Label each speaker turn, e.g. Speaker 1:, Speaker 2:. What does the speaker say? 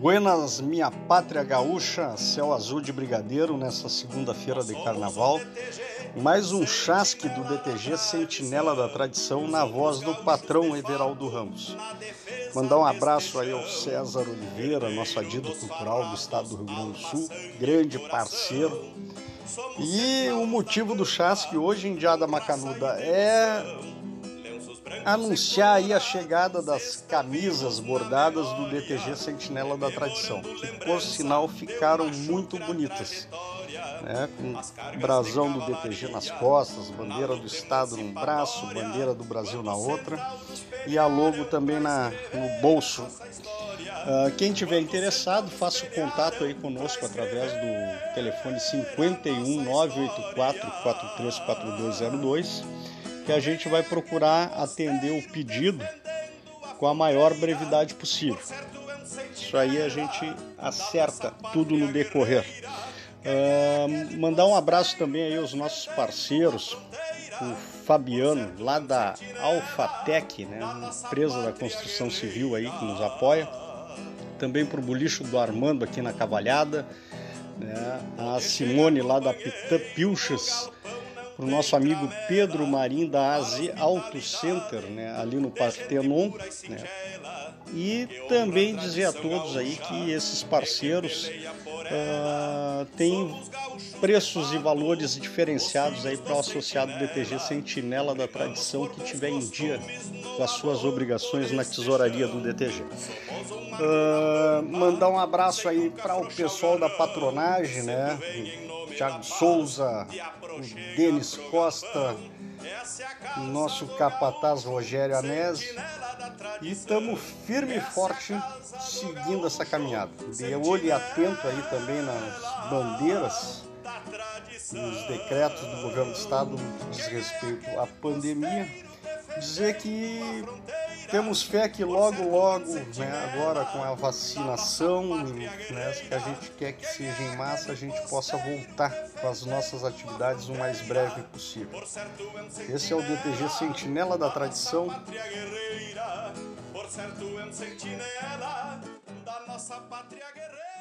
Speaker 1: Buenas, minha pátria gaúcha, céu azul de brigadeiro nessa segunda-feira de carnaval. Mais um chasque do DTG Sentinela da Tradição na voz do patrão Everaldo Ramos. Mandar um abraço aí ao César Oliveira, nosso adido cultural do estado do Rio Grande do Sul, grande parceiro. E o motivo do chasque hoje em Diada Macanuda é anunciar aí a chegada das camisas bordadas do DTG Sentinela da Tradição, que por sinal ficaram muito bonitas. Né, com brasão do DTG nas costas, bandeira do estado num braço, bandeira do Brasil na outra e a logo também na, no bolso. Uh, quem tiver interessado, faça o contato aí conosco através do telefone 51 984 434202 que a gente vai procurar atender o pedido com a maior brevidade possível. Isso aí a gente acerta tudo no decorrer. Uh, mandar um abraço também aí aos nossos parceiros, o Fabiano, lá da Alfatec, né, empresa da construção civil aí que nos apoia. Também para o Bolicho do Armando aqui na Cavalhada, né, a Simone lá da Pitã Pilchas, para o nosso amigo Pedro Marim da AZ Auto Center, né, ali no Partenon, né, e também dizer a todos aí que esses parceiros uh, têm preços e valores diferenciados aí para o associado DTG Sentinela da Tradição que tiver em dia com as suas obrigações na tesouraria do DTG. Uh, ah, mandar um abraço aí para o pessoal da patronagem, né? Thiago Souza, o Denis Costa, o nosso capataz Rogério Anésio. E estamos firme e forte seguindo essa caminhada. De olho atento aí também nas bandeiras, nos decretos do governo do estado no que diz respeito à pandemia. Dizer que temos fé que logo, logo, né, agora com a vacinação, né, que a gente quer que seja em massa, a gente possa voltar com as nossas atividades o mais breve possível. Esse é o DTG Sentinela da Tradição. Da nossa pátria guerreira.